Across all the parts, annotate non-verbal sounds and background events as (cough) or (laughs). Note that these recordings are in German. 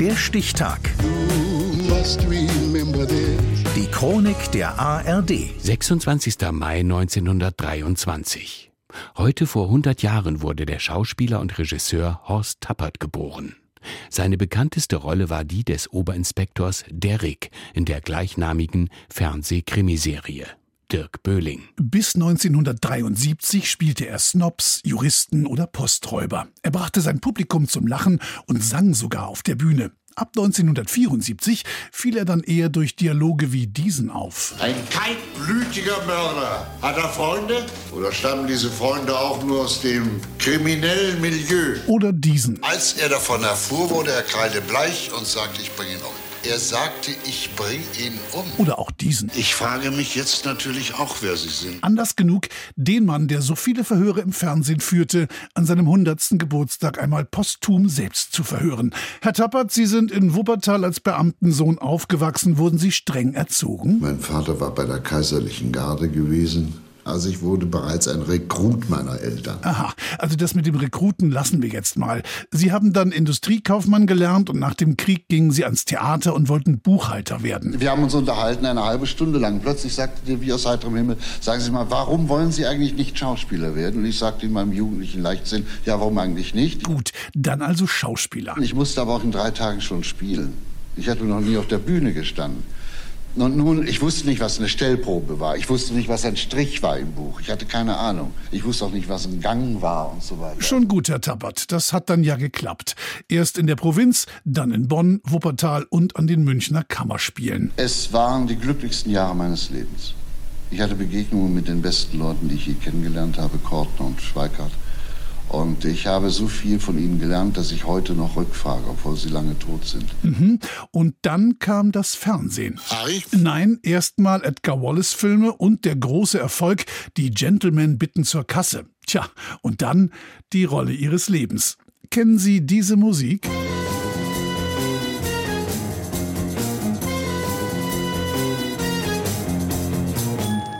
Der Stichtag. Die Chronik der ARD. 26. Mai 1923. Heute vor 100 Jahren wurde der Schauspieler und Regisseur Horst Tappert geboren. Seine bekannteste Rolle war die des Oberinspektors Derrick in der gleichnamigen Fernsehkrimiserie. Dirk Böhling. Bis 1973 spielte er Snobs, Juristen oder Posträuber. Er brachte sein Publikum zum Lachen und sang sogar auf der Bühne. Ab 1974 fiel er dann eher durch Dialoge wie diesen auf. Ein kaltblütiger Mörder. Hat er Freunde? Oder stammen diese Freunde auch nur aus dem kriminellen Milieu? Oder diesen. Als er davon erfuhr, wurde er kreidebleich und sagte, ich bringe ihn um. Er sagte, ich bringe ihn um. Oder auch diesen. Ich frage mich jetzt natürlich auch, wer Sie sind. Anders genug, den Mann, der so viele Verhöre im Fernsehen führte, an seinem 100. Geburtstag einmal posthum selbst zu verhören. Herr Tappert, Sie sind in Wuppertal als Beamtensohn aufgewachsen. Wurden Sie streng erzogen? Mein Vater war bei der kaiserlichen Garde gewesen. Also ich wurde bereits ein Rekrut meiner Eltern. Aha, also das mit dem Rekruten lassen wir jetzt mal. Sie haben dann Industriekaufmann gelernt und nach dem Krieg gingen Sie ans Theater und wollten Buchhalter werden. Wir haben uns unterhalten eine halbe Stunde lang. Plötzlich sagte der wie aus heiterem Himmel, sagen Sie mal, warum wollen Sie eigentlich nicht Schauspieler werden? Und ich sagte in meinem jugendlichen Leichtsinn, ja, warum eigentlich nicht? Gut, dann also Schauspieler. Ich musste aber auch in drei Tagen schon spielen. Ich hatte noch nie auf der Bühne gestanden. Und nun, ich wusste nicht, was eine Stellprobe war. Ich wusste nicht, was ein Strich war im Buch. Ich hatte keine Ahnung. Ich wusste auch nicht, was ein Gang war und so weiter. Schon gut, Herr Tappert. Das hat dann ja geklappt. Erst in der Provinz, dann in Bonn, Wuppertal und an den Münchner Kammerspielen. Es waren die glücklichsten Jahre meines Lebens. Ich hatte Begegnungen mit den besten Leuten, die ich je kennengelernt habe, Kortner und Schweikart. Und ich habe so viel von ihnen gelernt, dass ich heute noch rückfrage, obwohl sie lange tot sind. Mhm. Und dann kam das Fernsehen. Harry? Nein, erstmal Edgar Wallace-Filme und der große Erfolg, die Gentlemen bitten zur Kasse. Tja, und dann die Rolle ihres Lebens. Kennen Sie diese Musik?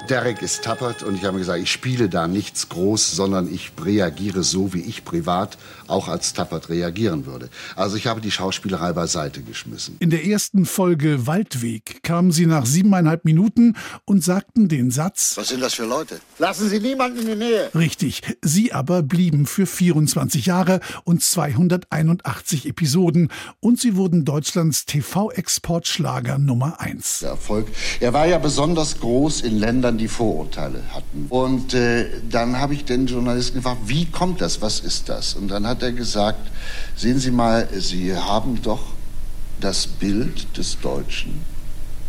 Derek ist tappert und ich habe gesagt, ich spiele da nichts groß, sondern ich reagiere so, wie ich privat auch als tappert reagieren würde. Also ich habe die Schauspielerei beiseite geschmissen. In der ersten Folge Waldweg kamen Sie nach siebeneinhalb Minuten und sagten den Satz. Was sind das für Leute? Lassen Sie niemanden in die Nähe. Richtig. Sie aber blieben für 24 Jahre und 281 Episoden und Sie wurden Deutschlands TV-Exportschlager Nummer 1. Der Erfolg. Er war ja besonders groß in Ländern, die Vorurteile hatten. Und äh, dann habe ich den Journalisten gefragt, wie kommt das? Was ist das? Und dann hat er gesagt, sehen Sie mal, Sie haben doch das Bild des Deutschen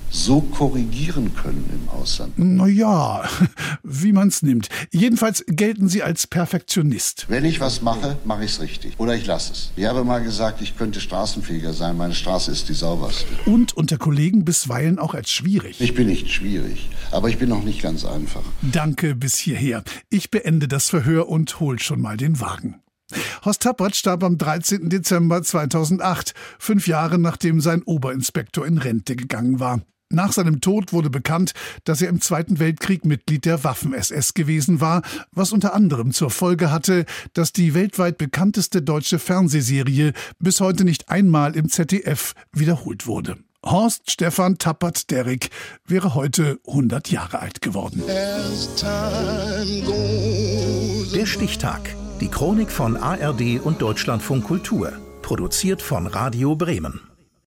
so korrigieren können im Ausland. Naja, (laughs) wie man's nimmt. Jedenfalls gelten Sie als Perfektionist. Wenn ich was mache, mache ich es richtig. Oder ich lasse es. Ich habe mal gesagt, ich könnte Straßenfeger sein. Meine Straße ist die sauberste. Und unter Kollegen bisweilen auch als schwierig. Ich bin nicht schwierig, aber ich bin noch nicht ganz einfach. Danke bis hierher. Ich beende das Verhör und hol schon mal den Wagen. Horst Tappert starb am 13. Dezember 2008, fünf Jahre nachdem sein Oberinspektor in Rente gegangen war. Nach seinem Tod wurde bekannt, dass er im Zweiten Weltkrieg Mitglied der Waffen-SS gewesen war, was unter anderem zur Folge hatte, dass die weltweit bekannteste deutsche Fernsehserie bis heute nicht einmal im ZDF wiederholt wurde. Horst Stefan Tappert Derrick wäre heute 100 Jahre alt geworden. Der Stichtag. Die Chronik von ARD und Deutschlandfunk Kultur. Produziert von Radio Bremen.